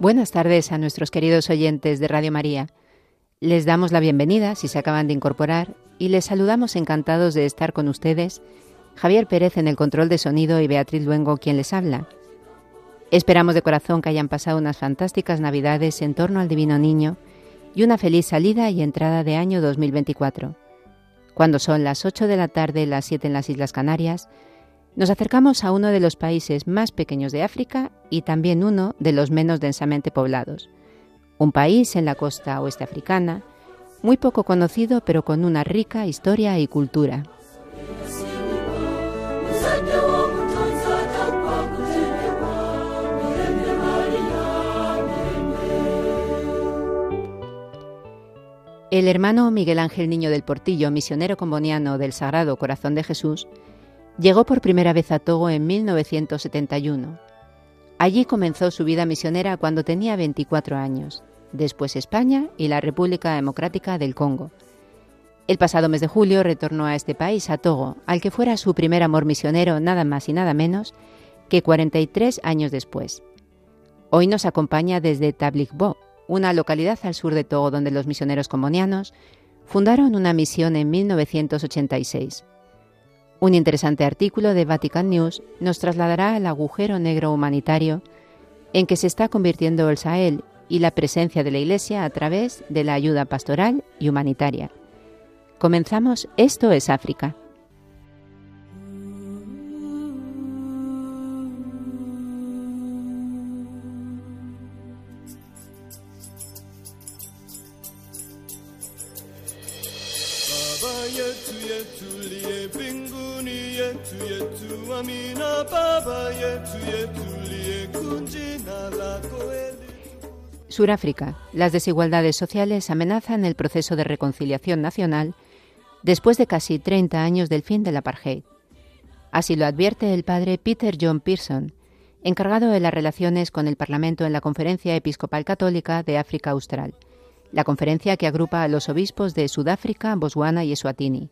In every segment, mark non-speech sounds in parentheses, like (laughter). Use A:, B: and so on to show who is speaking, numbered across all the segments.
A: Buenas tardes a nuestros queridos oyentes de Radio María. Les damos la bienvenida si se acaban de incorporar y les saludamos encantados de estar con ustedes Javier Pérez en el control de sonido y Beatriz Luengo quien les habla. Esperamos de corazón que hayan pasado unas fantásticas Navidades en torno al Divino Niño y una feliz salida y entrada de año 2024. Cuando son las 8 de la tarde, las 7 en las Islas Canarias, nos acercamos a uno de los países más pequeños de África y también uno de los menos densamente poblados. Un país en la costa oeste africana, muy poco conocido pero con una rica historia y cultura. El hermano Miguel Ángel Niño del Portillo, misionero comboniano del Sagrado Corazón de Jesús, llegó por primera vez a Togo en 1971. Allí comenzó su vida misionera cuando tenía 24 años, después España y la República Democrática del Congo. El pasado mes de julio retornó a este país, a Togo, al que fuera su primer amor misionero nada más y nada menos que 43 años después. Hoy nos acompaña desde Tabligbo, una localidad al sur de Togo donde los misioneros combonianos fundaron una misión en 1986. Un interesante artículo de Vatican News nos trasladará al agujero negro humanitario en que se está convirtiendo el Sahel y la presencia de la Iglesia a través de la ayuda pastoral y humanitaria. Comenzamos Esto es África. Suráfrica. Las desigualdades sociales amenazan el proceso de reconciliación nacional después de casi 30 años del fin del apartheid. Así lo advierte el padre Peter John Pearson, encargado de las relaciones con el Parlamento en la Conferencia Episcopal Católica de África Austral, la conferencia que agrupa a los obispos de Sudáfrica, Botswana y Eswatini.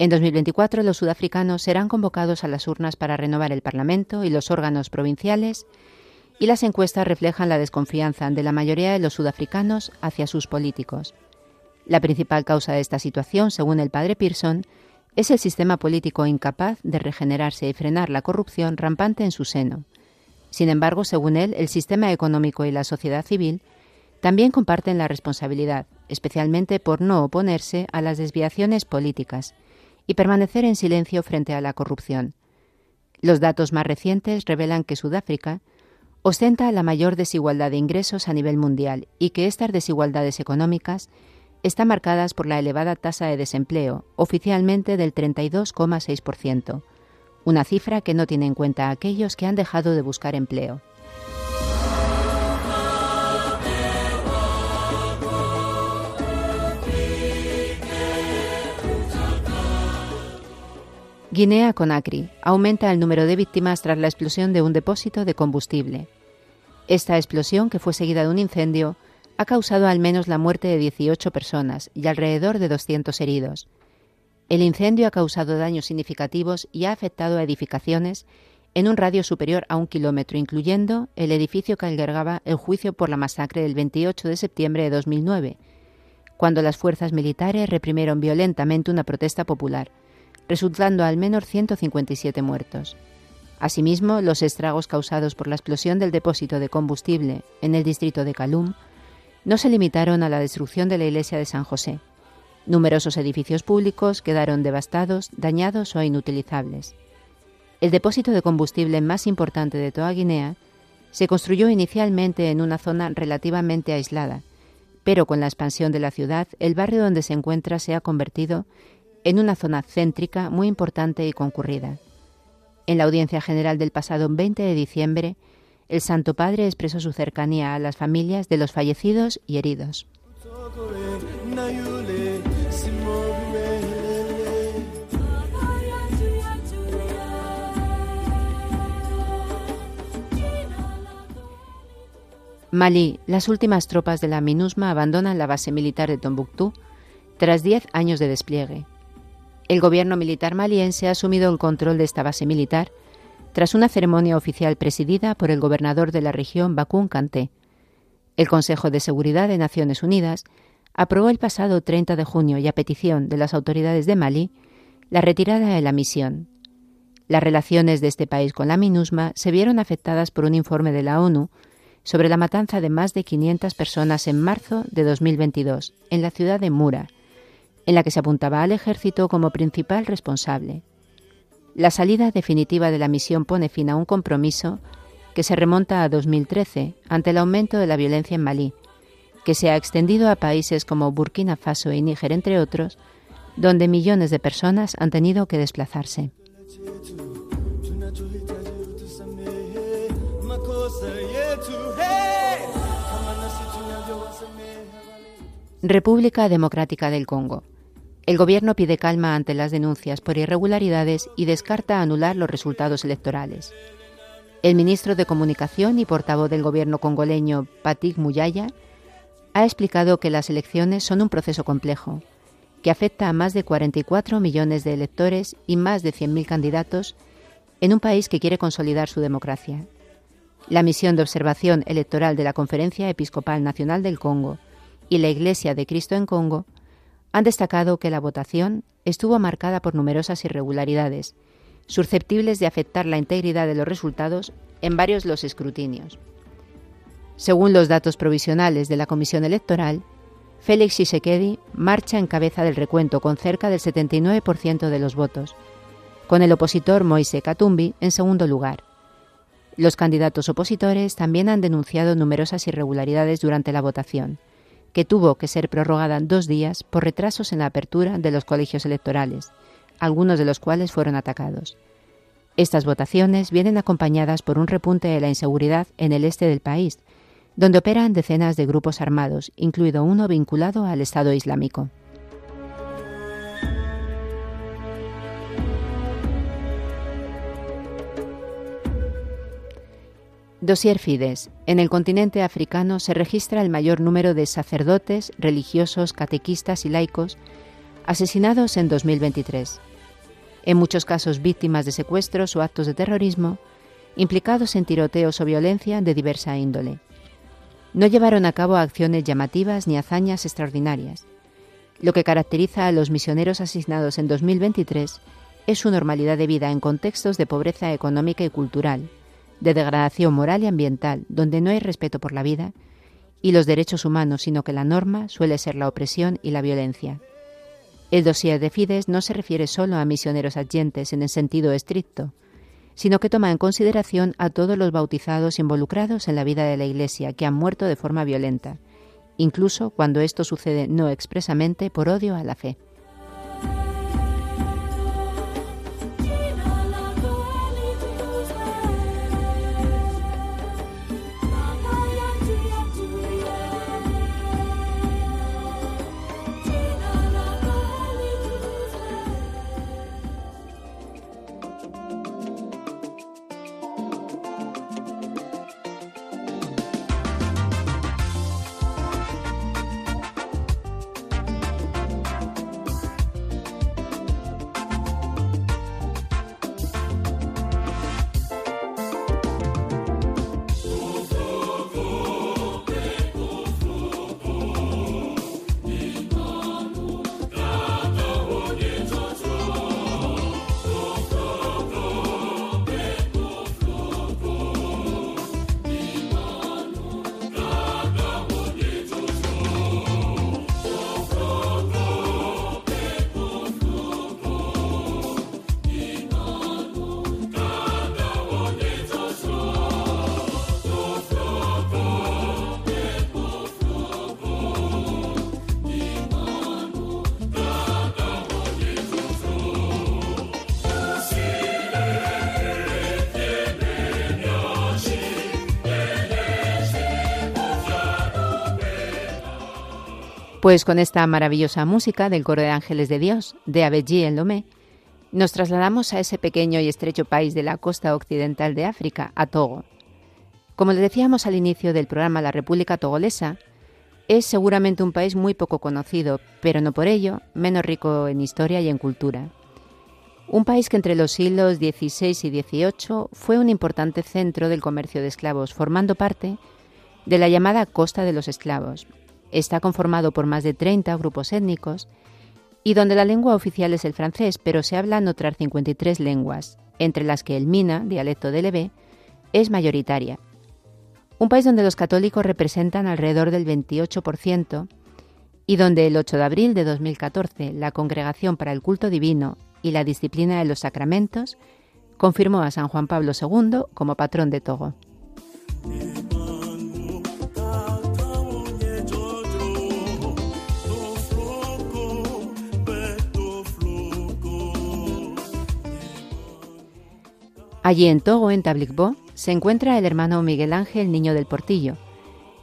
A: En 2024 los sudafricanos serán convocados a las urnas para renovar el Parlamento y los órganos provinciales y las encuestas reflejan la desconfianza de la mayoría de los sudafricanos hacia sus políticos. La principal causa de esta situación, según el padre Pearson, es el sistema político incapaz de regenerarse y frenar la corrupción rampante en su seno. Sin embargo, según él, el sistema económico y la sociedad civil también comparten la responsabilidad, especialmente por no oponerse a las desviaciones políticas y permanecer en silencio frente a la corrupción. Los datos más recientes revelan que Sudáfrica ostenta la mayor desigualdad de ingresos a nivel mundial y que estas desigualdades económicas están marcadas por la elevada tasa de desempleo, oficialmente del 32,6%, una cifra que no tiene en cuenta a aquellos que han dejado de buscar empleo. Guinea-Conakry aumenta el número de víctimas tras la explosión de un depósito de combustible. Esta explosión, que fue seguida de un incendio, ha causado al menos la muerte de 18 personas y alrededor de 200 heridos. El incendio ha causado daños significativos y ha afectado a edificaciones en un radio superior a un kilómetro, incluyendo el edificio que albergaba el juicio por la masacre del 28 de septiembre de 2009, cuando las fuerzas militares reprimieron violentamente una protesta popular resultando al menos 157 muertos. Asimismo, los estragos causados por la explosión del depósito de combustible en el distrito de Calum no se limitaron a la destrucción de la iglesia de San José. Numerosos edificios públicos quedaron devastados, dañados o inutilizables. El depósito de combustible más importante de toda Guinea se construyó inicialmente en una zona relativamente aislada, pero con la expansión de la ciudad, el barrio donde se encuentra se ha convertido en una zona céntrica muy importante y concurrida. En la audiencia general del pasado 20 de diciembre, el Santo Padre expresó su cercanía a las familias de los fallecidos y heridos. Malí, las últimas tropas de la MINUSMA abandonan la base militar de Tombuctú tras diez años de despliegue. El gobierno militar maliense ha asumido el control de esta base militar tras una ceremonia oficial presidida por el gobernador de la región Bakun Kanté. El Consejo de Seguridad de Naciones Unidas aprobó el pasado 30 de junio y a petición de las autoridades de Malí la retirada de la misión. Las relaciones de este país con la MINUSMA se vieron afectadas por un informe de la ONU sobre la matanza de más de 500 personas en marzo de 2022 en la ciudad de Mura, en la que se apuntaba al ejército como principal responsable. La salida definitiva de la misión pone fin a un compromiso que se remonta a 2013 ante el aumento de la violencia en Malí, que se ha extendido a países como Burkina Faso y Níger, entre otros, donde millones de personas han tenido que desplazarse. República Democrática del Congo. El gobierno pide calma ante las denuncias por irregularidades y descarta anular los resultados electorales. El ministro de Comunicación y portavoz del gobierno congoleño, Patik Muyaya, ha explicado que las elecciones son un proceso complejo, que afecta a más de 44 millones de electores y más de 100.000 candidatos en un país que quiere consolidar su democracia. La misión de observación electoral de la Conferencia Episcopal Nacional del Congo y la Iglesia de Cristo en Congo han destacado que la votación estuvo marcada por numerosas irregularidades, susceptibles de afectar la integridad de los resultados en varios los escrutinios. Según los datos provisionales de la Comisión Electoral, Félix Tshisekedi marcha en cabeza del recuento con cerca del 79% de los votos, con el opositor Moise Katumbi en segundo lugar. Los candidatos opositores también han denunciado numerosas irregularidades durante la votación, que tuvo que ser prorrogada dos días por retrasos en la apertura de los colegios electorales, algunos de los cuales fueron atacados. Estas votaciones vienen acompañadas por un repunte de la inseguridad en el este del país, donde operan decenas de grupos armados, incluido uno vinculado al Estado Islámico. Dosier Fides. En el continente africano se registra el mayor número de sacerdotes, religiosos, catequistas y laicos asesinados en 2023. En muchos casos víctimas de secuestros o actos de terrorismo, implicados en tiroteos o violencia de diversa índole. No llevaron a cabo acciones llamativas ni hazañas extraordinarias. Lo que caracteriza a los misioneros asesinados en 2023 es su normalidad de vida en contextos de pobreza económica y cultural, de degradación moral y ambiental, donde no hay respeto por la vida y los derechos humanos, sino que la norma suele ser la opresión y la violencia. El dossier de Fides no se refiere solo a misioneros adyentes en el sentido estricto, sino que toma en consideración a todos los bautizados involucrados en la vida de la Iglesia que han muerto de forma violenta, incluso cuando esto sucede no expresamente por odio a la fe. Pues con esta maravillosa música del coro de ángeles de Dios, de Abedji en Lomé, nos trasladamos a ese pequeño y estrecho país de la costa occidental de África, a Togo. Como decíamos al inicio del programa, la República Togolesa es seguramente un país muy poco conocido, pero no por ello menos rico en historia y en cultura. Un país que entre los siglos XVI y XVIII fue un importante centro del comercio de esclavos, formando parte de la llamada Costa de los Esclavos, Está conformado por más de 30 grupos étnicos y donde la lengua oficial es el francés, pero se hablan otras 53 lenguas, entre las que el Mina, dialecto del Leve, es mayoritaria. Un país donde los católicos representan alrededor del 28% y donde el 8 de abril de 2014 la Congregación para el Culto Divino y la Disciplina de los Sacramentos confirmó a San Juan Pablo II como patrón de Togo. Allí en Togo, en Tablicbó, se encuentra el hermano Miguel Ángel Niño del Portillo,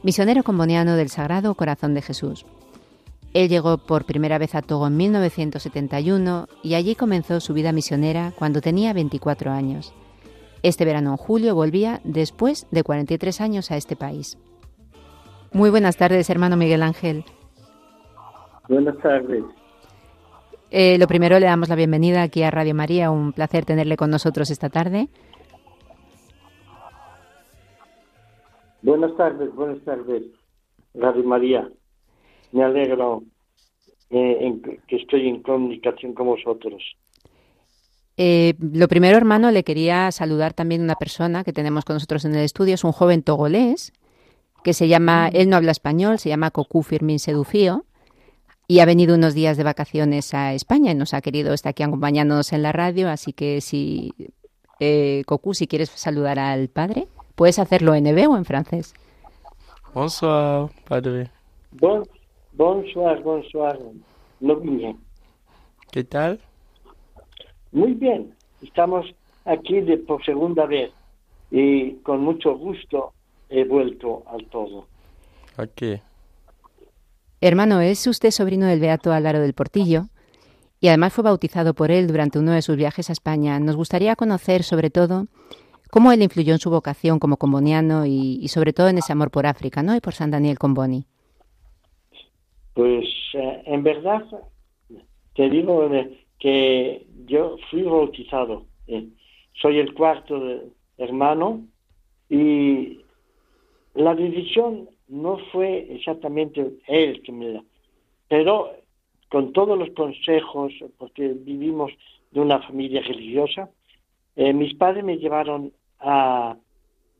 A: misionero comboniano del Sagrado Corazón de Jesús. Él llegó por primera vez a Togo en 1971 y allí comenzó su vida misionera cuando tenía 24 años. Este verano en julio volvía después de 43 años a este país. Muy buenas tardes, hermano Miguel Ángel.
B: Buenas tardes.
A: Eh, lo primero, le damos la bienvenida aquí a Radio María. Un placer tenerle con nosotros esta tarde.
B: Buenas tardes, buenas tardes, Radio María. Me alegro eh, que estoy en comunicación con vosotros.
A: Eh, lo primero, hermano, le quería saludar también una persona que tenemos con nosotros en el estudio. Es un joven togolés que se llama, él no habla español, se llama Cocu Firmin Sedufío y ha venido unos días de vacaciones a España y nos ha querido estar aquí acompañándonos en la radio, así que si, eh, Cocu, si quieres saludar al padre, puedes hacerlo en hebreo o en francés.
C: Bonsoir, padre.
B: Bon, bonsoir, bonsoir. No bien.
C: ¿Qué tal?
B: Muy bien. Estamos aquí de, por segunda vez y con mucho gusto he vuelto al todo.
C: ¿A qué?
A: Hermano, es usted sobrino del Beato Álvaro del Portillo y además fue bautizado por él durante uno de sus viajes a España. Nos gustaría conocer, sobre todo, cómo él influyó en su vocación como comboniano y, sobre todo en ese amor por África, ¿no? Y por San Daniel Comboni.
B: Pues eh, en verdad te digo eh, que yo fui bautizado. Eh, soy el cuarto hermano y la decisión no fue exactamente él que me da, pero con todos los consejos, porque vivimos de una familia religiosa, eh, mis padres me llevaron a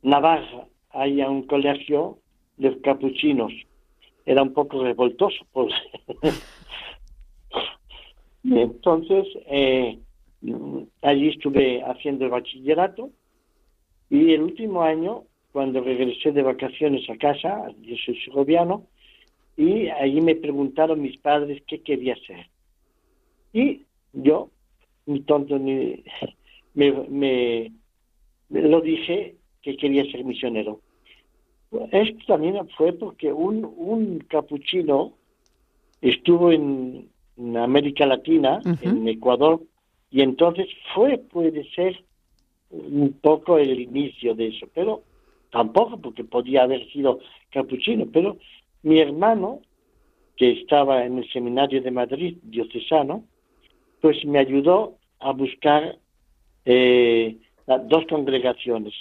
B: Navarra, ahí a un colegio de capuchinos. Era un poco revoltoso. Pues. y (laughs) entonces, eh, allí estuve haciendo el bachillerato y el último año cuando regresé de vacaciones a casa, yo soy segoviano, y allí me preguntaron mis padres qué quería ser. Y yo, mi tonto, me, me, lo dije que quería ser misionero. Esto también fue porque un, un capuchino estuvo en, América Latina, en Ecuador, y entonces fue, puede ser, un poco el inicio de eso. Pero tampoco porque podía haber sido capuchino, pero mi hermano, que estaba en el seminario de Madrid, diocesano, pues me ayudó a buscar eh, dos congregaciones,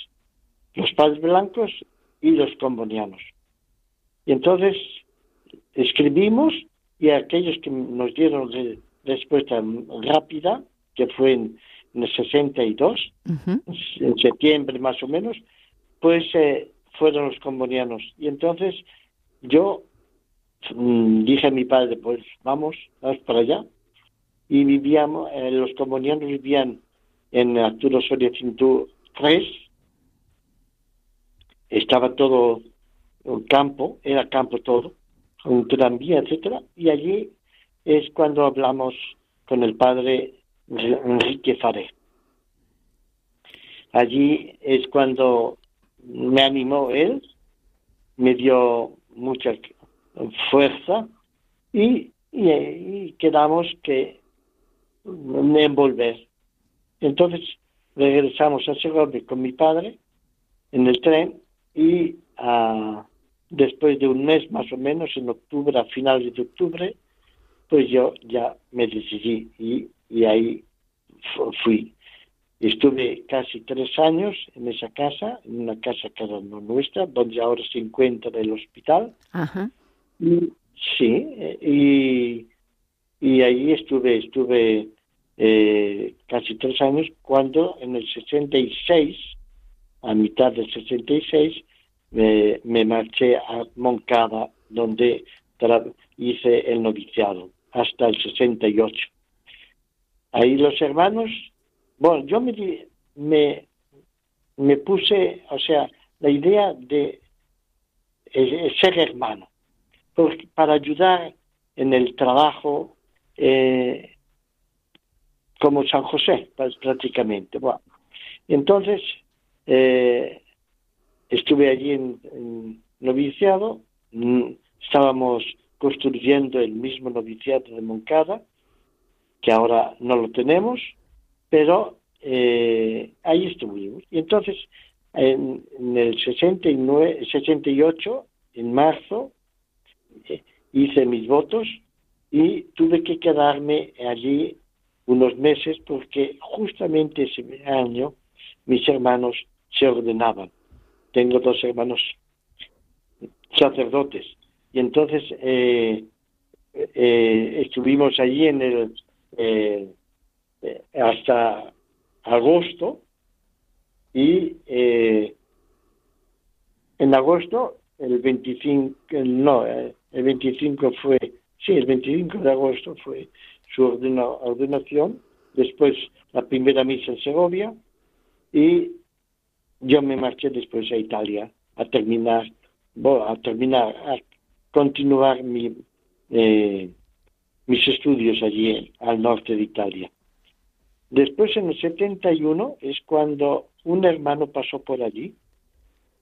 B: los padres blancos y los combonianos. Y entonces escribimos y aquellos que nos dieron respuesta rápida, que fue en, el 62, en septiembre más o menos, pues eh, fueron los combonianos. Y entonces yo mm, dije a mi padre, pues vamos, vamos para allá. Y vivíamos, eh, los combonianos vivían en Arturo Soria Cintú 3. Estaba todo un campo, era campo todo, un tranvía, etcétera. Y allí es cuando hablamos con el padre Enrique Faré. Allí es cuando me animó él, me dio mucha fuerza y, y, quedamos que envolver. Entonces regresamos a Segovia con mi padre en el tren y ah, después de un mes más o menos, en octubre, a finales de octubre, pues yo ya me decidí y, y ahí fui. Estuve casi tres años en esa casa, en una casa que era no nuestra, donde ahora se encuentra el hospital.
A: Ajá.
B: Y, sí, y, y ahí estuve, estuve eh, casi tres años, cuando en el 66, a mitad del 66, me, me marché a Moncada, donde hice el noviciado, hasta el 68. Ahí los hermanos bueno, yo me, me, me puse, o sea, la idea de eh, ser hermano, para ayudar en el trabajo eh, como San José, pues, prácticamente. Bueno, entonces, eh, estuve allí en, noviciado, mm, estábamos construyendo el mismo noviciado de Moncada, que ahora no lo tenemos, pero eh, ahí estuvimos. Y entonces, en, el 69, 68, en marzo, eh, hice mis votos y tuve que quedarme allí unos meses porque justamente ese año mis hermanos se ordenaban. Tengo dos hermanos sacerdotes. Y entonces eh, estuvimos allí en el eh, hasta agosto y eh, en agosto el 25 no eh, el 25 fue sí el 25 de agosto fue su ordenación después la primera misa en Segovia y yo me marché después a Italia a terminar a terminar a continuar mi, mis estudios allí al norte de Italia Después, en el 71, es cuando un hermano pasó por allí,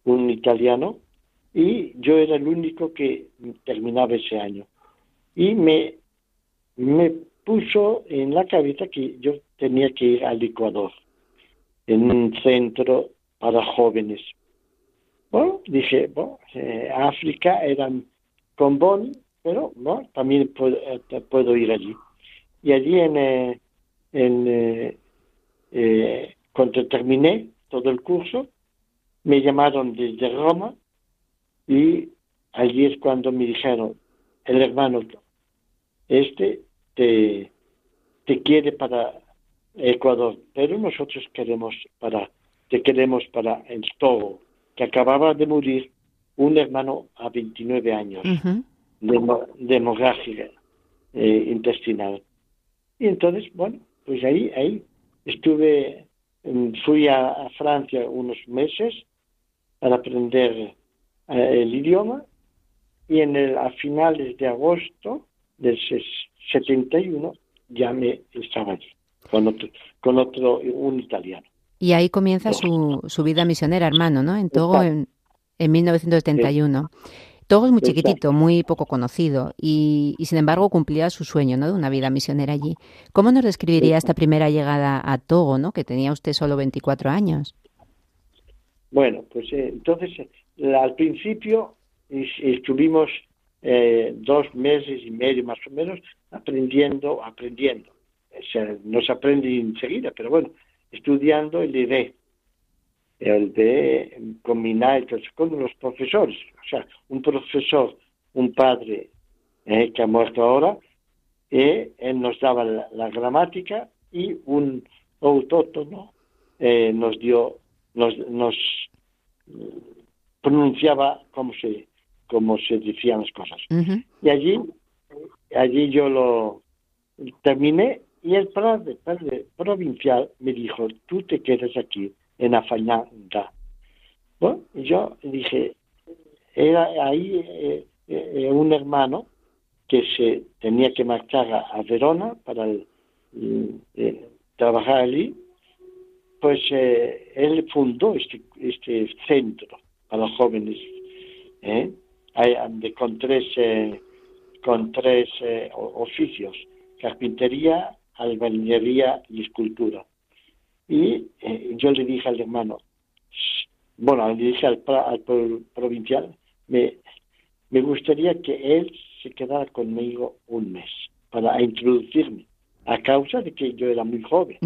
B: un italiano, y yo era el único que terminaba ese año. Y me, me puso en la cabeza que yo tenía que ir al Ecuador, en un centro para jóvenes. Bueno, dije, bueno, eh, África era con Bonn, pero bueno, también puedo, eh, ir allí. Y allí en, eh, en, eh, eh, cuando terminé todo el curso, me llamaron desde Roma y allí es cuando me dijeron, el hermano este te, te quiere para Ecuador, pero nosotros queremos para, te queremos para el Togo, que acababa de morir un hermano a 29 años de, hemorragia eh, intestinal. Y entonces, bueno, pues ahí, ahí estuve, fui a, Francia unos meses para aprender eh, el idioma y en el, a finales de agosto del 71 ya me estaba allí con otro, con otro un italiano.
A: Y ahí comienza su, su vida misionera, hermano, ¿no? En Togo en, en 1971. Togo es muy chiquitito, muy poco conocido y, sin embargo cumplía su sueño ¿no? de una vida misionera allí. ¿Cómo nos describiría esta primera llegada a Togo, ¿no? que tenía usted solo 24 años?
B: Bueno, pues eh, entonces al principio estuvimos eh, dos meses y medio más o menos aprendiendo, aprendiendo. O sea, no se aprende enseguida, pero bueno, estudiando el ID el de combinar con los profesores. O sea, un profesor, un padre eh, que ha muerto ahora, eh, él nos daba la, gramática y un autótono eh, nos dio, nos, nos pronunciaba como se, como se decían las cosas. Y allí, allí yo lo terminé y el padre, padre provincial me dijo, tú te quedas aquí en Afañanga. Bueno, yo dije, era ahí eh, eh, un hermano que se tenía que marchar a, Verona para eh, trabajar allí, pues él fundó este, este centro para jóvenes, de, con tres con tres eh, oficios, carpintería, albañilería y escultura. Y eh, yo le dije al hermano, bueno, le dije al, al provincial, me, me gustaría que él se quedara conmigo un mes para introducirme, a causa de que yo era muy joven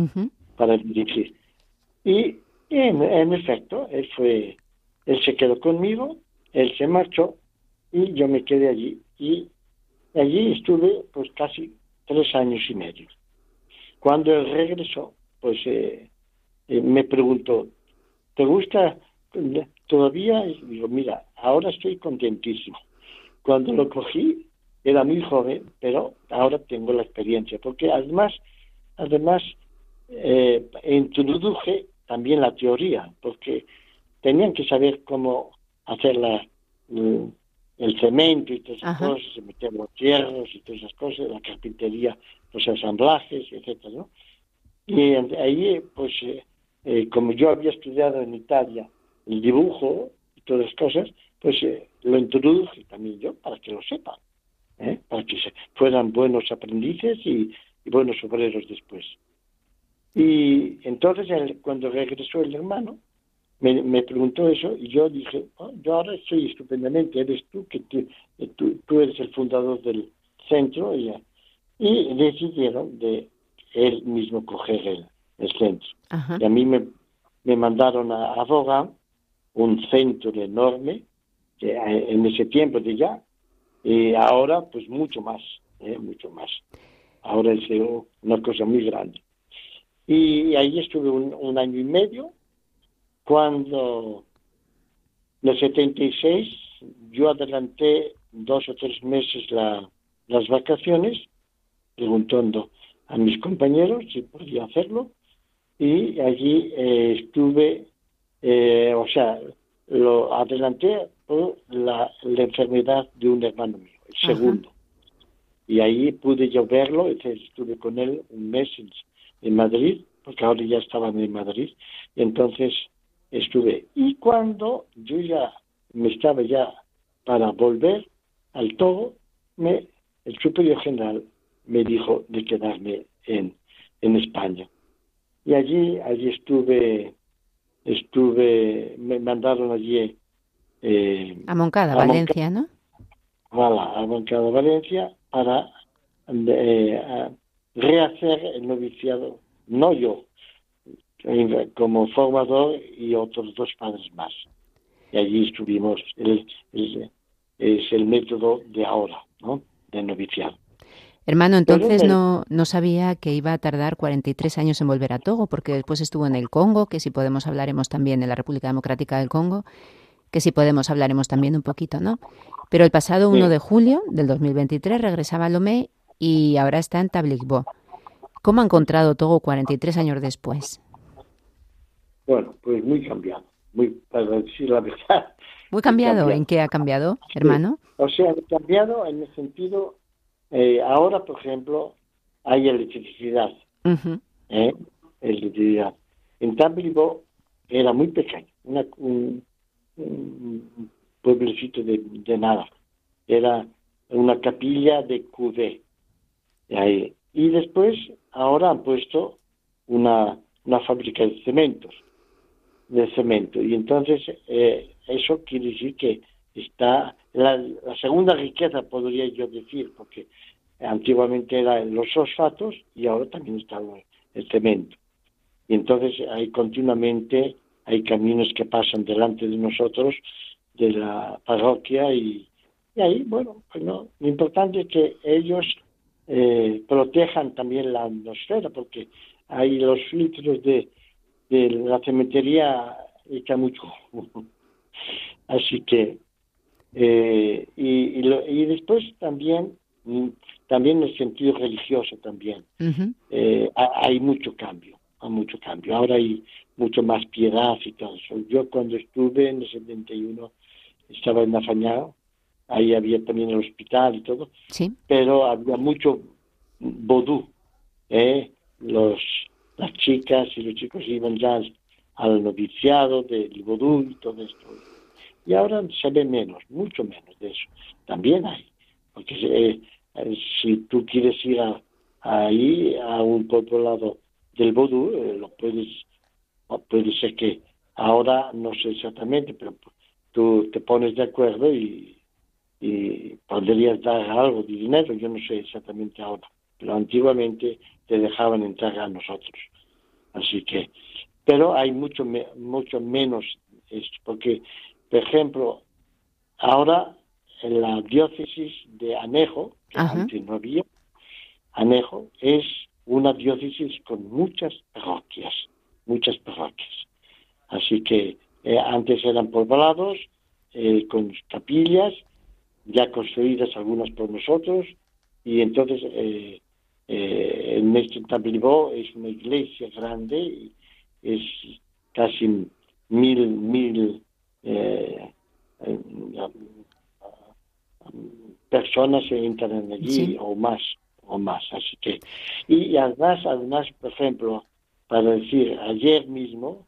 B: para dirigir. Y, en, efecto, él fue, él se quedó conmigo, él se marchó y yo me quedé allí. Y allí estuve pues casi tres años y medio. Cuando él regresó, pues eh, eh, me preguntó, ¿te gusta todavía? Y digo, mira, ahora estoy contentísimo. Cuando lo cogí, era muy joven, pero ahora tengo la experiencia, porque además, además eh, introduje también la teoría, porque tenían que saber cómo hacer la, el cemento y todas esas cosas, meter los hierros y todas esas cosas, la carpintería, los ensamblajes, etcétera, ¿no? Y ahí, pues, eh, eh, como yo había estudiado en Italia el dibujo y todas las cosas, pues eh, lo introduje también yo para que lo sepan, para que fueran buenos aprendices y buenos obreros después. Y entonces cuando regresó el hermano, me, preguntó eso y yo dije, oh, yo ahora estoy estupendamente, eres tú, que tú, tú, eres el fundador del centro y, y decidieron de él mismo coger el, el centro. Y a mí me, me mandaron a Aboga, un centro enorme, que eh, en ese tiempo de ya, y ahora pues mucho más, eh, mucho más. Ahora es una cosa muy grande. Y ahí estuve un, año y medio. Cuando en el 76 yo adelanté dos o tres meses las vacaciones, preguntando a mis compañeros si podía hacerlo. Y allí eh, estuve, eh, o sea, lo adelanté por la, enfermedad de un hermano mío, el segundo. Y ahí pude yo verlo, estuve con él un mes en Madrid, porque ahora ya estaba en Madrid, y entonces estuve. Y cuando yo ya me estaba ya para volver al Togo, me, el superior general me dijo de quedarme en, en España. Y allí, allí estuve, estuve, me mandaron allí.
A: Eh, a Moncada, Valencia, ¿no?
B: a Moncada, Valencia, para eh, rehacer el noviciado, no yo, como formador y otros dos padres más. Y allí estuvimos, el, es el método de ahora, ¿no? De noviciado.
A: Hermano, entonces no, no sabía que iba a tardar 43 años en volver a Togo, porque después estuvo en el Congo, que si podemos hablaremos también en la República Democrática del Congo, que si podemos hablaremos también un poquito, ¿no? Pero el pasado 1 de julio del 2023 regresaba a Lomé y ahora está en Tabligbo. ¿Cómo ha encontrado Togo 43 años después?
B: Bueno, pues muy cambiado, muy, para decir la verdad.
A: ¿Muy cambiado? ¿En qué ha cambiado, hermano?
B: O sea, ha cambiado en el sentido, eh, ahora, por ejemplo, hay electricidad. ¿eh? Electricidad. En Tabligbo era muy pequeño, un, pueblecito de, de nada. Era una capilla de Cudé y después, ahora han puesto una, una fábrica de cementos, de cemento. Y entonces, eh, eso quiere decir que está la, segunda riqueza, podría yo decir, porque antiguamente eran los fosfatos y ahora también está el cemento. Y entonces hay continuamente, hay caminos que pasan delante de nosotros, de la parroquia, y, y ahí, bueno, pues no, lo importante es que ellos eh, protejan también la atmósfera, porque hay los filtros de, de la cementería echa mucho. (laughs) Así que, eh, y, y, después también, mm, también en el sentido religioso también, eh, hay mucho cambio, hay mucho cambio. Ahora hay mucho más piedad y todo eso. Yo cuando estuve en el 71 estaba en Afañado ahí había también el hospital y todo,
A: sí.
B: pero había mucho vodú, ¿eh? Los, las chicas y los chicos iban ya al noviciado del vodú y todo esto. Y ahora se ve menos, mucho menos de eso. También hay, porque eh, eh, si tú quieres ir a, ahí a un poblado del Vodú, eh, lo puedes, puede ser que ahora no sé exactamente, pero tú te pones de acuerdo y, y podrías dar algo de dinero, yo no sé exactamente ahora, pero antiguamente te dejaban entrar a nosotros. Así que, pero hay mucho, mucho menos esto, porque, por ejemplo, ahora en la diócesis de Anejo, que antes no había, Anejo es una diócesis con muchas parroquias, muchas parroquias. Así que eh, antes eran poblados eh, con capillas ya construidas algunas por nosotros y entonces eh, eh, en este Tablibó es una iglesia grande es casi mil mil personas se entran allí o más o más así que y además además por ejemplo para decir ayer mismo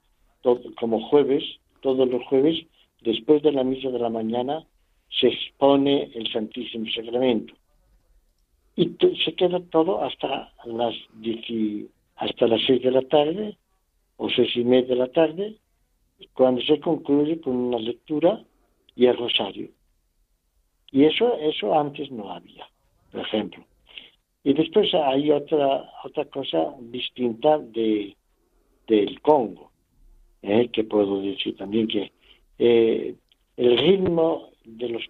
B: como jueves todos los jueves después de la misa de la mañana se expone el Santísimo Sacramento. Y se queda todo hasta las hasta las seis de la tarde o seis y media de la tarde cuando se concluye con una lectura y el rosario y eso, eso antes no había, por ejemplo. Y después hay otra, otra cosa distinta de, del Congo, ¿eh? que puedo decir también que eh, el ritmo de los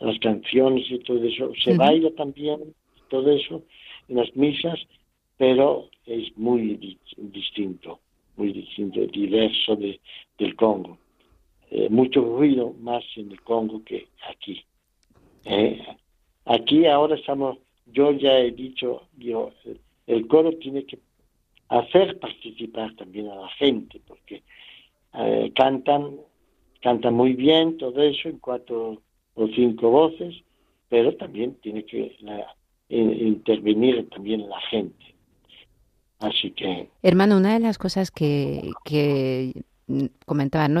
B: las canciones y todo eso, se baila también, todo eso, en las misas, pero es muy distinto, muy distinto, diverso de, del Congo. Eh, mucho ruido más en el Congo que aquí. Eh, aquí ahora estamos, yo ya he dicho, yo, el coro tiene que hacer participar también a la gente, porque eh, cantan, cantan muy bien todo eso en cuatro o cinco voces, pero también tiene que intervenir también la gente. Así que...
A: Hermano, una de las cosas que, que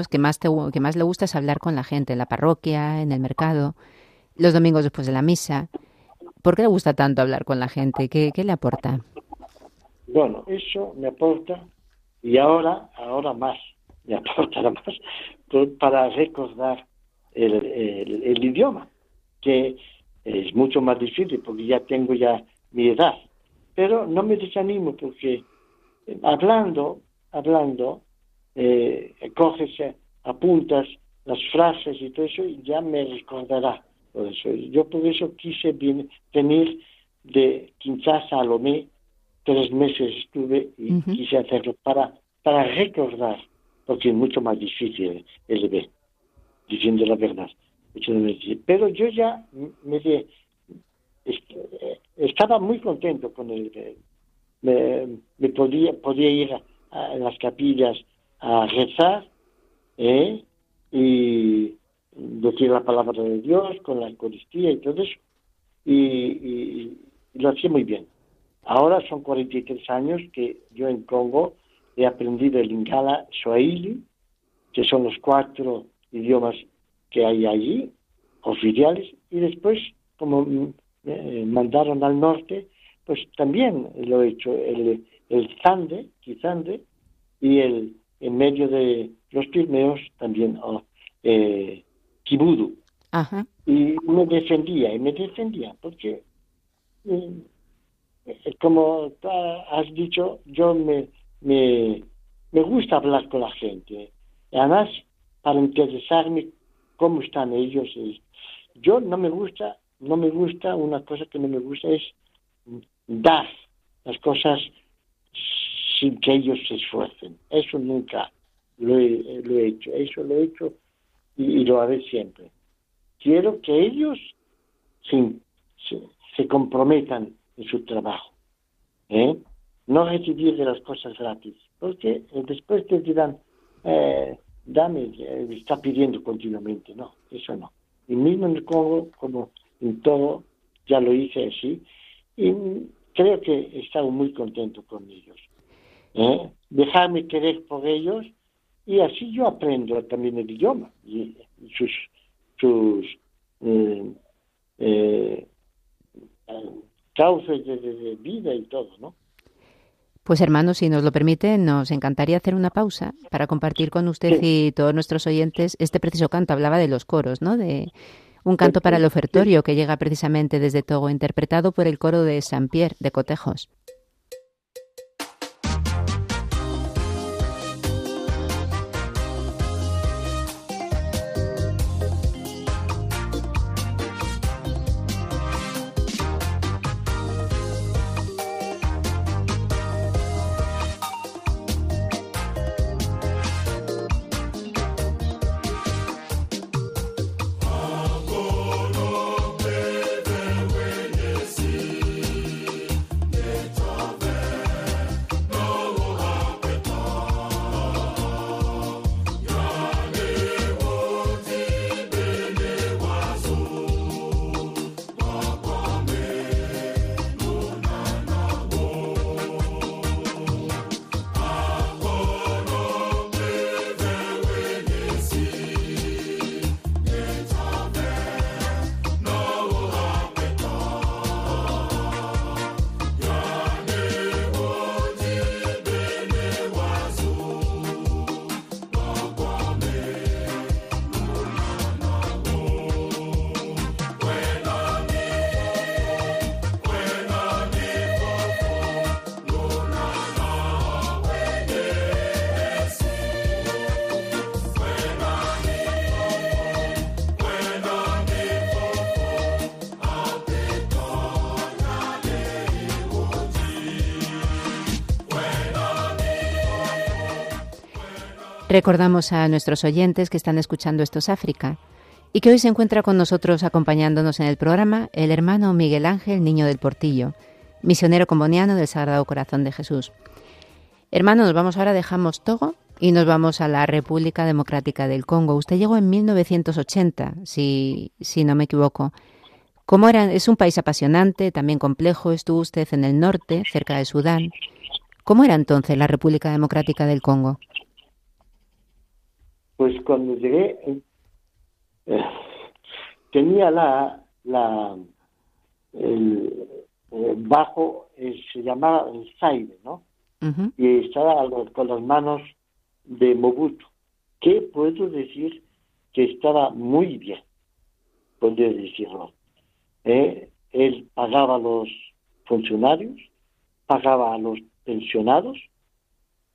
A: que más, te, que más le gusta es hablar con la gente en la parroquia, en el mercado los domingos después de la misa. ¿Por qué le gusta tanto hablar con la gente? ¿Qué, qué le aporta?
B: Bueno, eso me aporta y ahora, ahora más, me aportará (laughs) más para recordar el, el, idioma, que es mucho más difícil porque ya tengo ya mi edad. Pero no me desanimo porque eh, hablando, hablando, eh, coges, apuntas las frases y todo eso y ya me recordará por eso, yo por eso quise venir de Kinshasa a Lomé, tres meses estuve y quise hacerlo para, para recordar, porque es mucho más difícil el ver, diciendo la verdad. Pero yo ya me estaba muy contento con el me, podía, podía ir a, las capillas a rezar ¿eh? y decir la palabra de Dios con la Eucaristía y todo eso. Y, lo hacía muy bien. Ahora son 43 años que yo en Congo he aprendido el Lingala Swahili, que son los cuatro idiomas que hay allí, oficiales, y después, como me mandaron al norte, pues también lo he hecho, el, el Zande, Kizande, y el en medio de los Pirineos también oh, eh, Kibudu. Y me defendía, y me defendía, porque, eh, como has dicho, yo me, me, me gusta hablar con la gente. Además, para interesarme cómo están ellos. Yo no me gusta, no me gusta, una cosa que no me gusta es dar las cosas sin que ellos se esfuercen. Eso nunca lo he, lo he hecho. Eso lo he hecho y, lo haré siempre. Quiero que ellos se, comprometan en su trabajo. ¿eh? No recibir de las cosas gratis, porque después te dirán, eh, dame, eh, está pidiendo continuamente. No, eso no. Y mismo en el Congo, como en todo, ya lo hice así. Y creo que he estado muy contento con ellos. ¿eh? Dejarme querer por ellos y así yo aprendo también el idioma y sus, sus, eh, eh, cauces de, vida y todo, ¿no?
A: Pues hermano, si nos lo permite, nos encantaría hacer una pausa para compartir con usted y todos nuestros oyentes este preciso canto. Hablaba de los coros, ¿no? De un canto para el ofertorio que llega precisamente desde Togo, interpretado por el coro de Saint Pierre de Cotejos. Recordamos a nuestros oyentes que están escuchando Estos África y que hoy se encuentra con nosotros acompañándonos en el programa el hermano Miguel Ángel Niño del Portillo, misionero comboniano del Sagrado Corazón de Jesús. Hermano, nos vamos ahora, dejamos Togo y nos vamos a la República Democrática del Congo. Usted llegó en 1980, si, si no me equivoco. ¿Cómo era? Es un país apasionante, también complejo. Estuvo usted en el norte, cerca de Sudán. ¿Cómo era entonces la República Democrática del Congo?
B: Pues cuando llegué eh, tenía la la el, bajo eh, se llamaba el Zaire, ¿no? Y estaba con las manos de Mobutu, que puedo decir que estaba muy bien, podría decirlo. Eh, él pagaba a los funcionarios, pagaba a los pensionados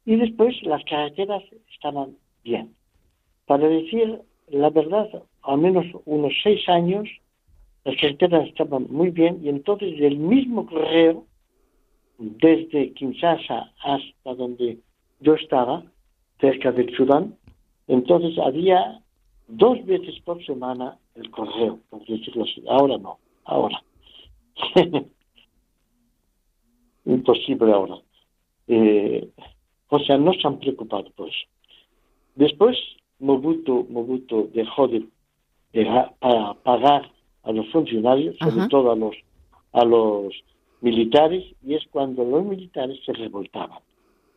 B: y después las carreteras estaban bien. Para decir la verdad, al menos unos seis años, las carreteras estaban muy bien y entonces el mismo correo, desde Kinshasa hasta donde yo estaba, cerca del Sudán, entonces había dos veces por semana el correo, por decirlo así. Ahora no, ahora. (laughs) Imposible ahora. Eh, o sea, no se han preocupado por eso. Después, Mobutu, Mobutu dejó de, para pagar a los funcionarios, sobre todo a los, a los militares, y es cuando los militares se revoltaban.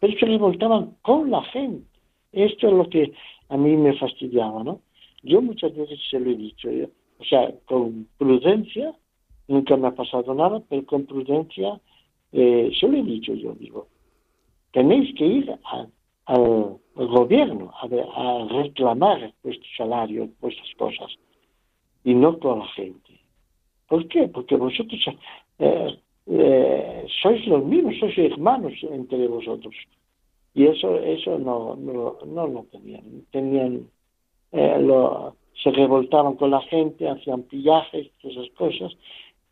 B: Pero se revoltaban con la gente. Esto es lo que a mí me fastidiaba, ¿no? Yo muchas veces se lo he dicho, o sea, con prudencia, nunca me ha pasado nada, pero con prudencia eh, se lo he dicho yo, digo, tenéis que ir a, al, gobierno a, reclamar vuestro salario, vuestras cosas, y no con la gente. ¿Por qué? Porque vosotros eh, eh, sois los mismos, sois hermanos entre vosotros. Y eso eso no, no, no lo tenían. Tenían eh, lo, se revoltaban con la gente, hacían pillajes, esas cosas.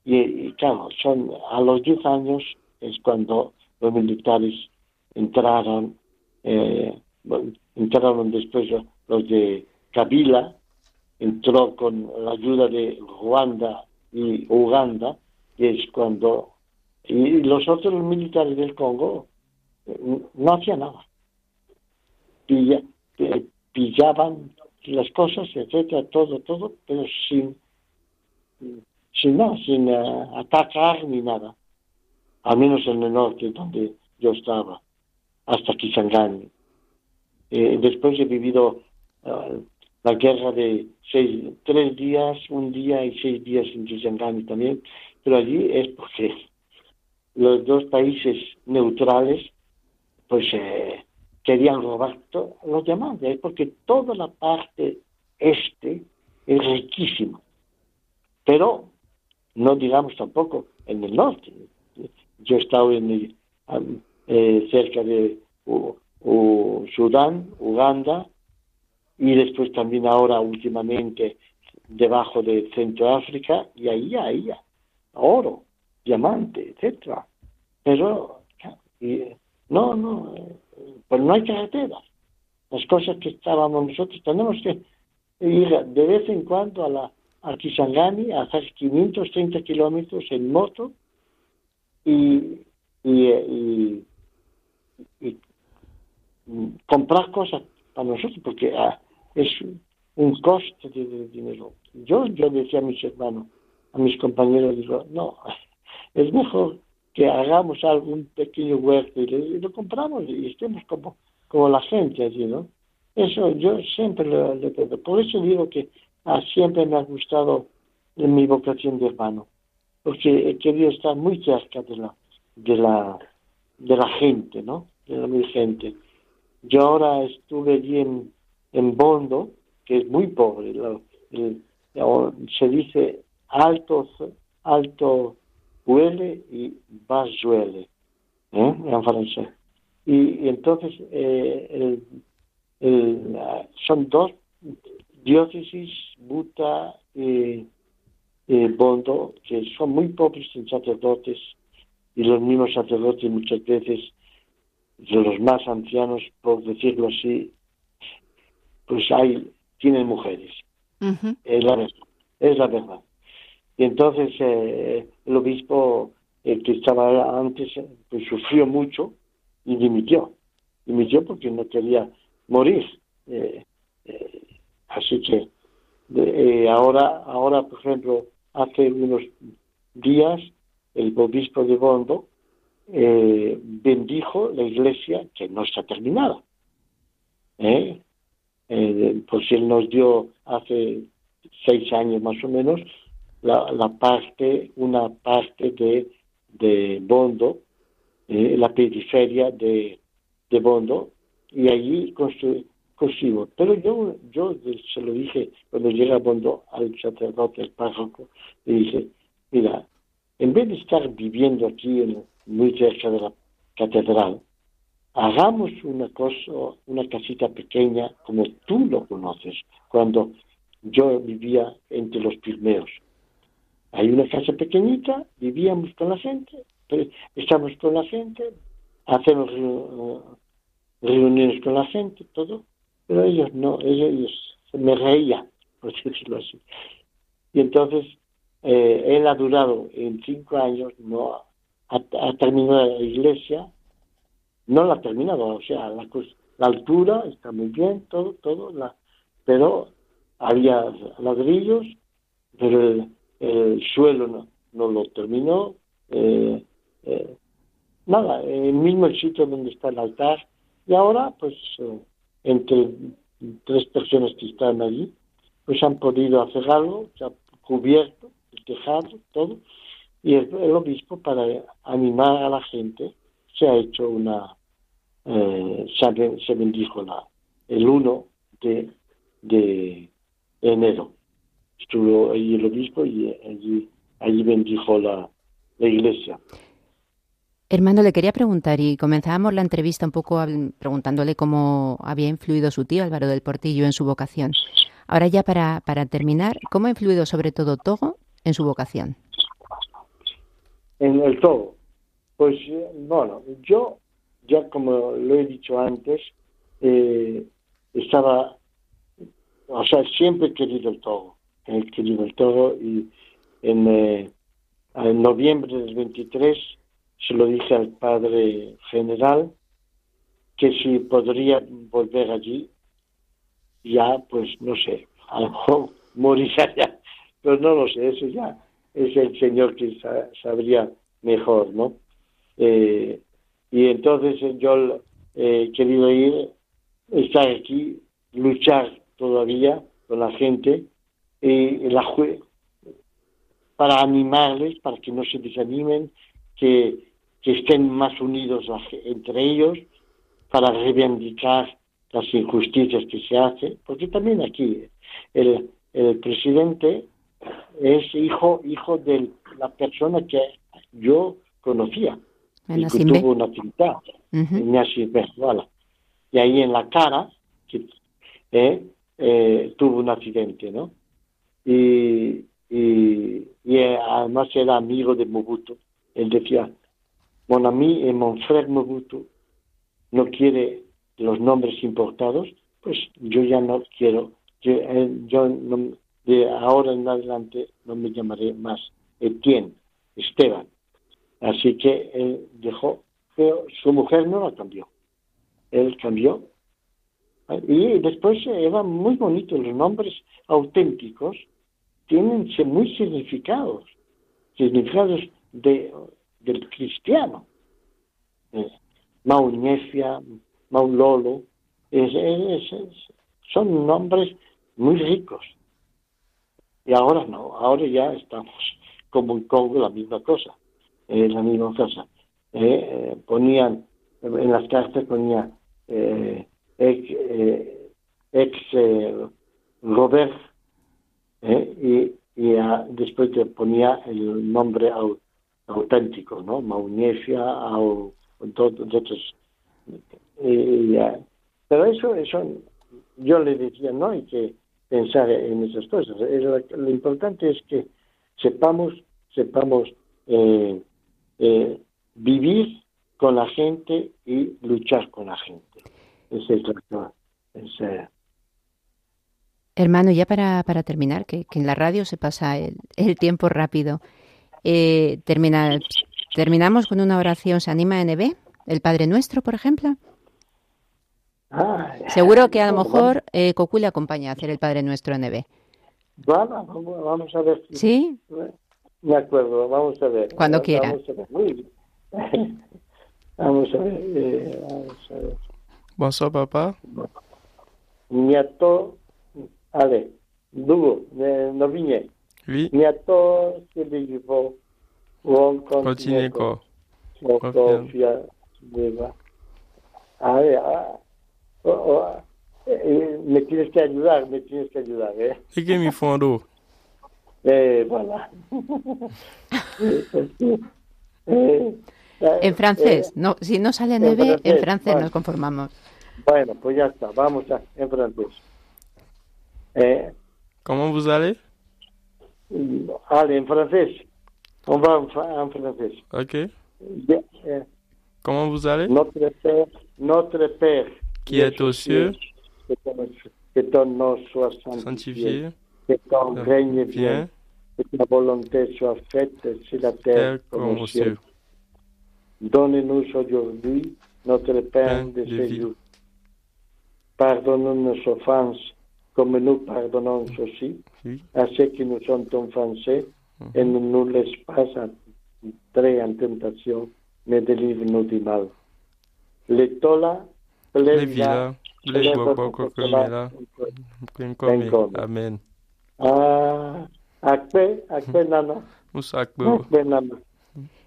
B: Y, y, claro, son a los 10 años es cuando los militares entraron eh, entraron después los de Kabila, entró con la ayuda de Ruanda y Uganda, y es cuando... Y los otros militares del Congo eh, no hacían nada. Eh, pillaban las cosas, etcétera, todo, todo, pero sin, sin nada, sin atacar ni nada. Al menos en el norte, donde yo estaba hasta Kisangani. Eh, después he vivido uh, la guerra de seis, tres días, un día y seis días en Kisangani también, pero allí es porque los dos países neutrales pues eh, querían robar los diamantes, porque toda la parte este es riquísima, pero no digamos tampoco en el norte. Yo he estado en eh, cerca de Sudán, Uganda, y después también ahora últimamente debajo de Centroáfrica, y ahí, ahí, oro, diamante, etcétera. Pero no, no, pues no hay carreteras. Las cosas que estábamos nosotros tenemos que ir de vez en cuando a la a Kisangani a hacer 530 kilómetros en moto y, y, comprar cosas para nosotros porque ah, es un coste de, dinero. Yo, yo decía a mis hermanos, a mis compañeros, digo, no, (laughs) es mejor que hagamos algún pequeño huerto y, lo compramos y estemos como, como la gente allí. Eso yo siempre lo, lo Por eso digo que ah, siempre me ha gustado mi vocación de hermano, porque he querido estar muy cerca de la, de la, de la gente, ¿no? De la mi gente. Yo ahora estuve allí en, en Bondo, que es muy pobre, se dice alto, alto huele y basuele, ¿eh? en francés. Y, entonces eh, son dos diócesis, Buta y Bondo, que son muy pobres en sacerdotes, y los mismos sacerdotes muchas veces, de los más ancianos, por decirlo así, pues hay, tienen mujeres. Es la verdad. Es la verdad. Y entonces eh, el obispo, el que estaba antes, pues sufrió mucho y dimitió. Dimitió porque no quería morir. Eh, eh, así que ahora, ahora, por ejemplo, hace unos días, el obispo de Bondo bendijo la iglesia que no está terminada. ¿eh? eh, pues él nos dio hace seis años más o menos la, la parte, una parte de, de Bondo, eh, la periferia de, de Bondo, y allí construimos. Pero yo, yo se lo dije cuando llega Bondo al sacerdote, al párroco, le dije, mira, en vez de estar viviendo aquí en, muy cerca de la catedral, hagamos una cosa, una casita pequeña como tú lo conoces, cuando yo vivía entre los Pirmeos. Hay una casa pequeñita, vivíamos con la gente, estamos con la gente, hacemos reuniones con la gente, todo, pero ellos no, ellos, me reían, (laughs) por decirlo así. Y entonces eh, él ha durado en cinco años, no ha terminado la iglesia, no la ha terminado, o sea, la, la altura está muy bien, todo, todo, la, pero había ladrillos, pero el, suelo no, no, lo terminó. Eh, eh, nada, el mismo sitio donde está el altar. Y ahora, pues, eh, entre tres personas que están allí, pues han podido hacer algo, se ha cubierto el tejado, todo, y el obispo, para animar a la gente, se ha hecho una, eh, se, bendijo la, el 1 de, de enero. Estuvo ahí el obispo y allí, allí bendijo la, la iglesia.
A: Hermano, le quería preguntar, y comenzábamos la entrevista un poco preguntándole cómo había influido su tío Álvaro del Portillo en su vocación. Ahora ya para, para terminar, ¿cómo ha influido sobre todo Togo en su vocación?
B: En el Togo. Pues bueno, yo ya como lo he dicho antes, eh, estaba, o sea, siempre he querido el todo, he querido el todo y en, eh, en noviembre del 23 se lo dije al padre general que si podría volver allí, ya pues no sé, (laughs) a lo mejor moriría ya, pero no lo sé, eso ya es el Señor que sabría mejor, ¿no? Eh, y entonces yo he querido ir, estar aquí, luchar todavía con la gente y la para animarles, para que no se desanimen, que, que estén más unidos entre ellos, para reivindicar las injusticias que se hacen, porque también aquí el, el presidente es hijo hijo de la persona que yo conocía y que tuvo una actividad. Ignacio Berzuala. Y ahí en la cara que, eh, eh, tuvo un accidente, ¿no? Y, y, y, eh, además era amigo de Mobutu. Él decía, mon ami et mon frère Mobutu no quiere los nombres importados, pues yo ya no quiero, yo, yo no- de ahora en adelante no me llamaré más Etienne, Esteban. Así que él dejó, pero su mujer no la cambió. Él cambió. Y después eran muy bonitos los nombres auténticos, tienen muy significados, significados de, del cristiano. Eh, Maunefia, Maulolo, es- es- son nombres muy ricos. Y ahora no, ahora ya estamos como en Congo la misma cosa, eh, la misma cosa. Eh, eh, ponían, en las cartas ponía eh, ex, ex Robert, y, y ah, después te ponía el nombre au- auténtico, ¿no? Maunefia o todos otros. Y, ah, pero eso, eso, yo le decía, no hay que pensar en esas cosas. Lo, importante es que sepamos, sepamos eh, eh, vivir con la gente y luchar con la gente. Es la esa-
A: Hermano, ya para, para terminar, que, en la radio se pasa el, el tiempo rápido. Eh, termina, terminamos con una oración, ¿se anima NB? El Padre Nuestro, por ejemplo. Seguro que a lo mejor eh, Cocu le acompaña a hacer el Padre Nuestro NB.
B: Vamos, vamos, vamos a ver. si-
A: ¿Sí?
B: De acuerdo, vamos a ver.
A: Cuando
B: Vamos
A: quiera.
B: a ver. Muy bien. (laughs) vamos a ver. eh, vamos a ver.
C: Bonsoir, papa.
B: Niato, allez, Dugo.
C: Oui,
B: Niato. Sofía, Deva. A ver, ah, oh, oh, eh, me tienes que ayudar, me tienes que ayudar, ¿eh?
C: Mi fondo? (laughs)
B: Eh, voilà. (laughs) Eh, eh,
A: En francés.
B: eh,
A: No, si no sale
B: en
A: NB, en
B: francés,
A: francés
B: vale.
A: nos conformamos.
B: bueno, pues ya está, vamos a, en francés. Eh,
C: Comment vous allez?
B: allez, en francés. On va en, fra- en francés.
C: Ok.
B: Bien, eh,
C: Comment vous allez?
B: notre Père, notre Père,
C: Qui est aux cieux,
B: que ton, nom soit sanctifié, que ton règne vienne, que ta volonté soit faite sur la terre comme au ciel. Donne-nous aujourd'hui notre pain de ce jour. Pardonne nos offenses comme nous pardonnons aussi
C: Oui.
B: à ceux qui nous sont offensés. Et ne nous laisse pas entrer en tentation, mais délivre-nous du mal. Le tola,
C: Les villas, les kokomela, kwenkome. Amen.
B: Ah.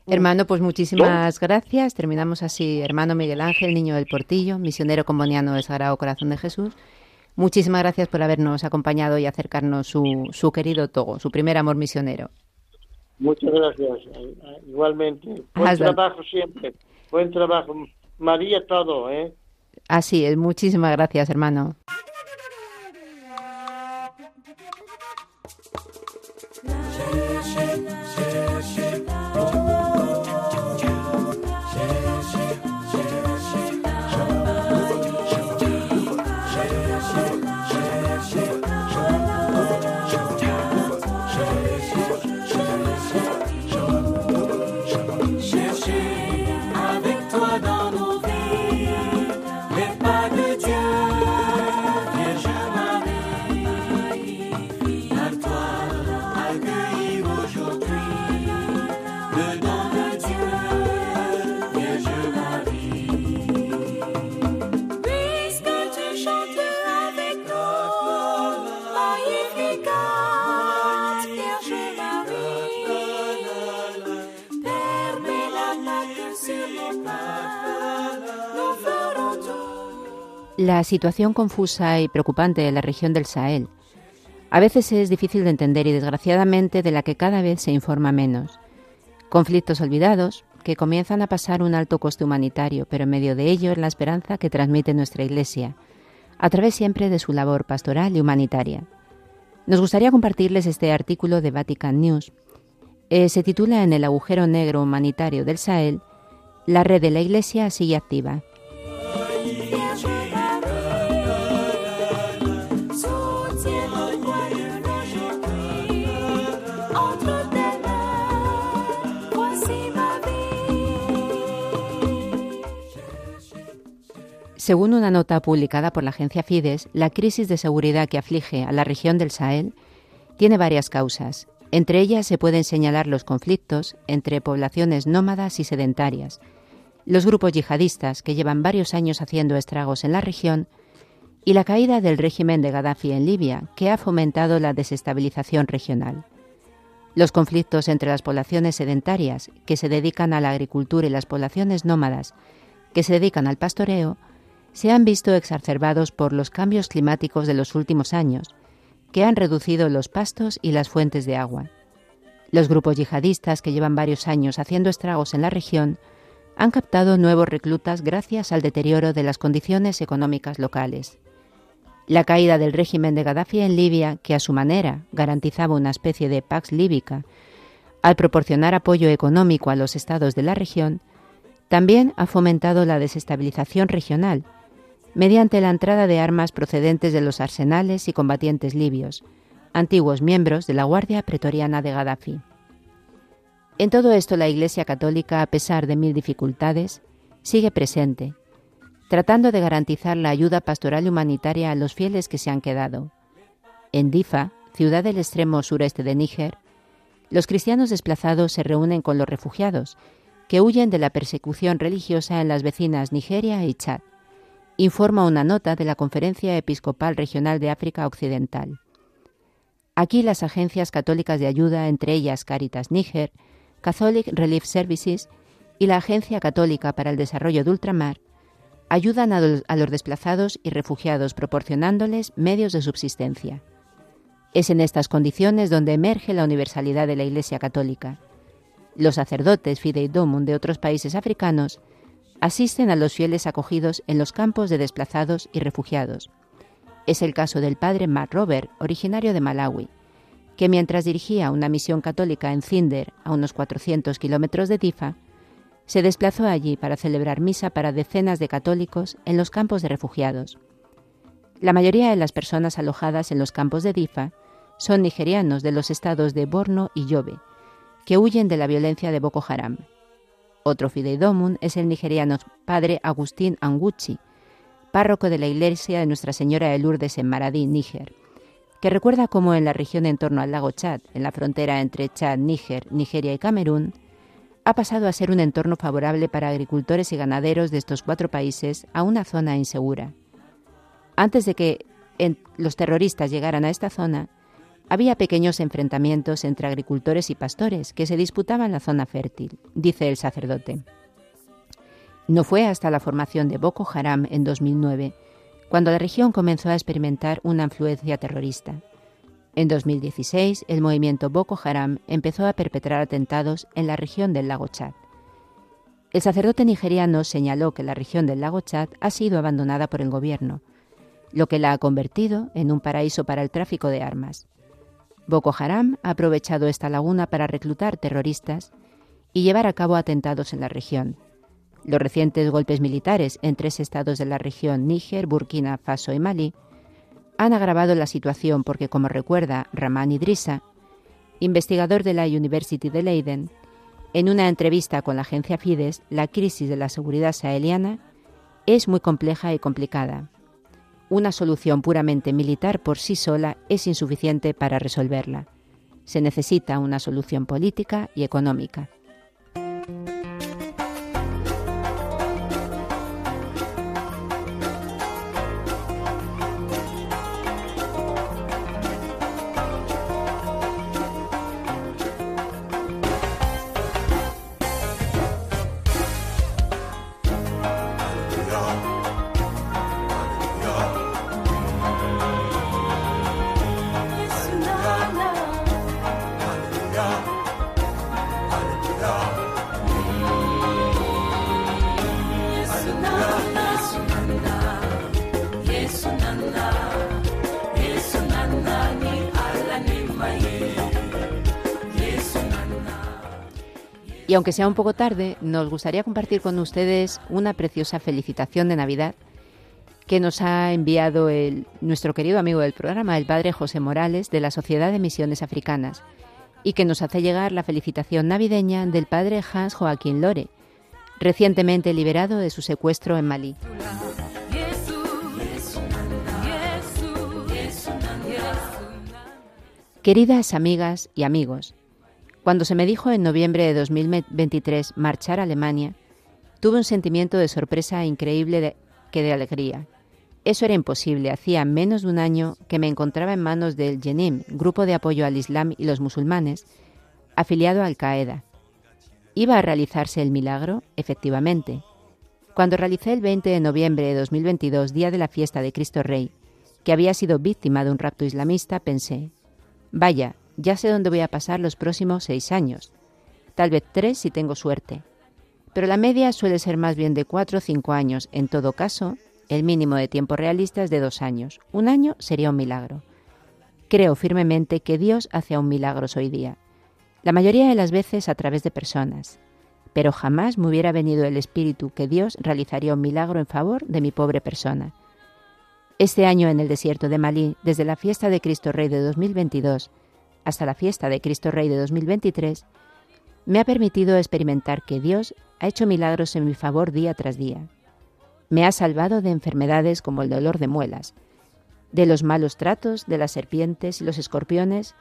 A: Hermano, pues muchísimas gracias. Terminamos así. Hermano Miguel Ángel, niño del Portillo, misionero comboniano del Sagrado Corazón de Jesús. Muchísimas gracias por habernos acompañado y acercarnos su, su querido Togo, su primer amor misionero.
B: Muchas gracias. Igualmente. Buen
A: Hasta-
B: trabajo siempre. Buen trabajo. María todo, ¿eh?
A: Así es, muchísimas gracias, hermano. La situación confusa y preocupante de la región del Sahel a veces es difícil de entender y desgraciadamente de la que cada vez se informa menos. Conflictos olvidados que comienzan a pasar un alto coste humanitario, pero en medio de ello es la esperanza que transmite nuestra Iglesia, a través siempre de su labor pastoral y humanitaria. Nos gustaría compartirles este artículo de Vatican News. Eh, se titula En el agujero negro humanitario del Sahel, la red de la Iglesia sigue activa. Según una nota publicada por la agencia Fides, la crisis de seguridad que aflige a la región del Sahel tiene varias causas. Entre ellas se pueden señalar los conflictos entre poblaciones nómadas y sedentarias, los grupos yihadistas que llevan varios años haciendo estragos en la región y la caída del régimen de Gaddafi en Libia, que ha fomentado la desestabilización regional. Los conflictos entre las poblaciones sedentarias, que se dedican a la agricultura, y las poblaciones nómadas, que se dedican al pastoreo, se han visto exacerbados por los cambios climáticos de los últimos años, que han reducido los pastos y las fuentes de agua. Los grupos yihadistas que llevan varios años haciendo estragos en la región han captado nuevos reclutas gracias al deterioro de las condiciones económicas locales. La caída del régimen de Gaddafi en Libia, que a su manera garantizaba una especie de pax líbica, al proporcionar apoyo económico a los estados de la región, también ha fomentado la desestabilización regional mediante la entrada de armas procedentes de los arsenales y combatientes libios, antiguos miembros de la Guardia Pretoriana de Gaddafi. En todo esto la Iglesia Católica, a pesar de mil dificultades, sigue presente, tratando de garantizar la ayuda pastoral y humanitaria a los fieles que se han quedado. En Difa, ciudad del extremo sureste de Níger, los cristianos desplazados se reúnen con los refugiados, que huyen de la persecución religiosa en las vecinas Nigeria y Chad informa una nota de la Conferencia Episcopal Regional de África Occidental. Aquí las agencias católicas de ayuda, entre ellas Caritas Níger, Catholic Relief Services y la Agencia Católica para el Desarrollo de Ultramar, ayudan a los, desplazados y refugiados proporcionándoles medios de subsistencia. Es en estas condiciones donde emerge la universalidad de la Iglesia Católica. Los sacerdotes Fidei-Domum de otros países africanos asisten a los fieles acogidos en los campos de desplazados y refugiados. Es el caso del padre Matt Robert, originario de Malawi, que mientras dirigía una misión católica en Cinder, a unos 400 kilómetros de Difa, se desplazó allí para celebrar misa para decenas de católicos en los campos de refugiados. La mayoría de las personas alojadas en los campos de Difa son nigerianos de los estados de Borno y Yobe, que huyen de la violencia de Boko Haram. Otro fideidomum es el nigeriano padre Agustín Anguchi, párroco de la iglesia de Nuestra Señora de Lourdes en Maradí, Níger, que recuerda cómo en la región en torno al lago Chad, en la frontera entre Chad, Níger, Nigeria y Camerún, ha pasado a ser un entorno favorable para agricultores y ganaderos de estos cuatro países a una zona insegura. Antes de que los terroristas llegaran a esta zona, había pequeños enfrentamientos entre agricultores y pastores que se disputaban la zona fértil, dice el sacerdote. No fue hasta la formación de Boko Haram en 2009 cuando la región comenzó a experimentar una influencia terrorista. En 2016, el movimiento Boko Haram empezó a perpetrar atentados en la región del lago Chad. El sacerdote nigeriano señaló que la región del lago Chad ha sido abandonada por el gobierno, lo que la ha convertido en un paraíso para el tráfico de armas. Boko Haram ha aprovechado esta laguna para reclutar terroristas y llevar a cabo atentados en la región. Los recientes golpes militares en tres estados de la región, Níger, Burkina Faso y Mali, han agravado la situación porque, como recuerda Rahman Idrissa, investigador de la University de Leiden, en una entrevista con la agencia Fides, la crisis de la seguridad saheliana es muy compleja y complicada una solución puramente militar por sí sola es insuficiente para resolverla. Se necesita una solución política y económica. Y aunque sea un poco tarde, nos gustaría compartir con ustedes una preciosa felicitación de Navidad que nos ha enviado nuestro querido amigo del programa, el padre José Morales, de la Sociedad de Misiones Africanas, y que nos hace llegar la felicitación navideña del padre Hans Joaquín Lore, recientemente liberado de su secuestro en Malí. Queridas amigas y amigos, cuando se me dijo en noviembre de 2023 marchar a Alemania, tuve un sentimiento de sorpresa increíble que de alegría. Eso era imposible. Hacía menos de un año que me encontraba en manos del Jenim, grupo de apoyo al Islam y los musulmanes, afiliado a Al-Qaeda. ¿Iba a realizarse el milagro? Efectivamente. Cuando realicé el 20 de noviembre de 2022, día de la fiesta de Cristo Rey, que había sido víctima de un rapto islamista, pensé, vaya, ya sé dónde voy a pasar los próximos seis años. Tal vez tres si tengo suerte. Pero la media suele ser más bien de cuatro o cinco años. En todo caso, el mínimo de tiempo realista es de dos años. Un año sería un milagro. Creo firmemente que Dios hace un milagro hoy día. La mayoría de las veces a través de personas. Pero jamás me hubiera venido el espíritu que Dios realizaría un milagro en favor de mi pobre persona. Este año en el desierto de Malí, desde la fiesta de Cristo Rey de 2022 hasta la fiesta de Cristo Rey de 2023, me ha permitido experimentar que Dios ha hecho milagros en mi favor día tras día. Me ha salvado de enfermedades como el dolor de muelas, de los malos tratos de las serpientes y los escorpiones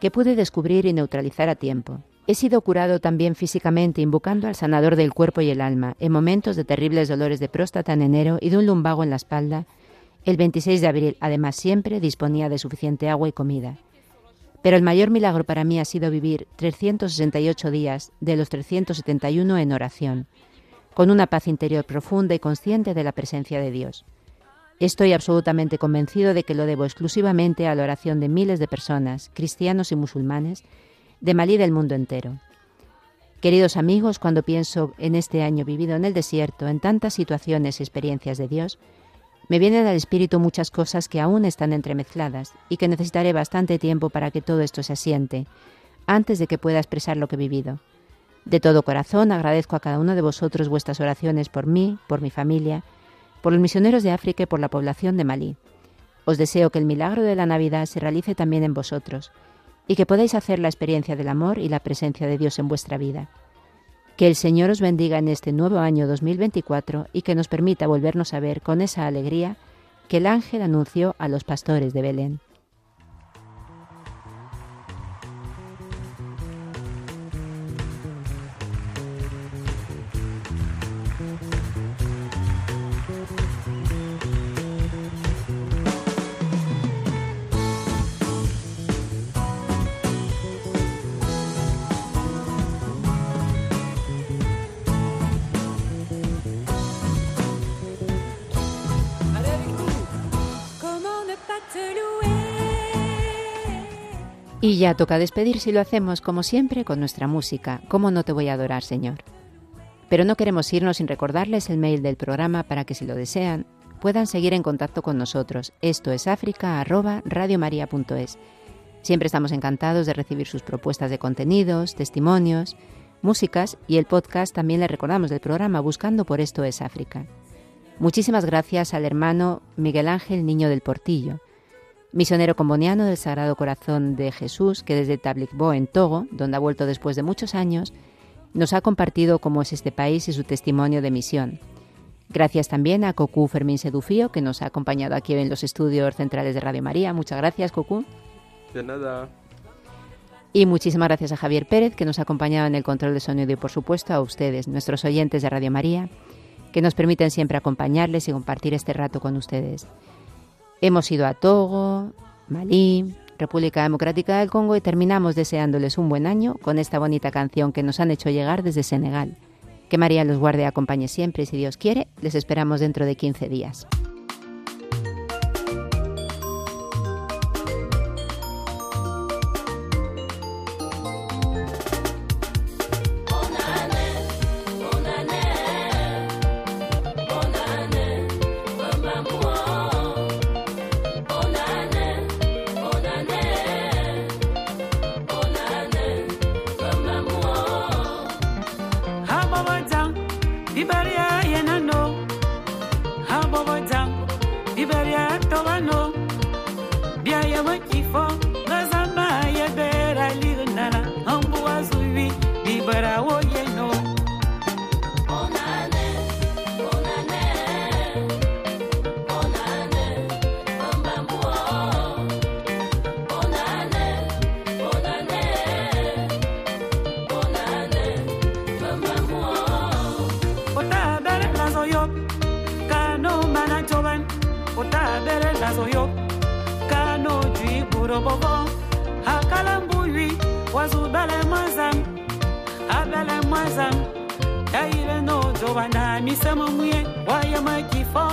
A: que pude descubrir y neutralizar a tiempo. He sido curado también físicamente invocando al sanador del cuerpo y el alma en momentos de terribles dolores de próstata en enero y de un lumbago en la espalda. El 26 de abril, además, siempre disponía de suficiente agua y comida. Pero el mayor milagro para mí ha sido vivir 368 días de los 371 en oración, con una paz interior profunda y consciente de la presencia de Dios. Estoy absolutamente convencido de que lo debo exclusivamente a la oración de miles de personas, cristianos y musulmanes, de Malí del mundo entero. Queridos amigos, cuando pienso en este año vivido en el desierto, en tantas situaciones y experiencias de Dios, me vienen al espíritu muchas cosas que aún están entremezcladas y que necesitaré bastante tiempo para que todo esto se asiente, antes de que pueda expresar lo que he vivido. De todo corazón agradezco a cada uno de vosotros vuestras oraciones por mí, por mi familia, por los misioneros de África y por la población de Malí. Os deseo que el milagro de la Navidad se realice también en vosotros y que podáis hacer la experiencia del amor y la presencia de Dios en vuestra vida. Que el Señor os bendiga en este nuevo año 2024 y que nos permita volvernos a ver con esa alegría que el ángel anunció a los pastores de Belén. Y ya toca despedir si lo hacemos como siempre con nuestra música. ¿Cómo no te voy a adorar, Señor? Pero no queremos irnos sin recordarles el mail del programa para que si lo desean puedan seguir en contacto con nosotros. Esto es africa@radiomaria.es. Siempre estamos encantados de recibir sus propuestas de contenidos, testimonios, músicas y el podcast también le recordamos del programa Buscando por esto es África. Muchísimas gracias al hermano Miguel Ángel Niño del Portillo misionero comboniano del Sagrado Corazón de Jesús, que desde Tablikbo, en Togo, donde ha vuelto después de muchos años, nos ha compartido cómo es este país y su testimonio de misión. Gracias también a Cocu Fermín Sedufío, que nos ha acompañado aquí en los estudios centrales de Radio María. Muchas gracias, Cocu.
C: De nada.
A: Y muchísimas gracias a Javier Pérez, que nos ha acompañado en el control de sonido y, por supuesto, a ustedes, nuestros oyentes de Radio María, que nos permiten siempre acompañarles y compartir este rato con ustedes. Hemos ido a Togo, Malí, República Democrática del Congo y terminamos deseándoles un buen año con esta bonita canción que nos han hecho llegar desde Senegal. Que María los guarde y acompañe siempre y si Dios quiere, les esperamos dentro de 15 días.
D: abele mwazam abele mwazam tayile no dzobana misemo muye wayema kifo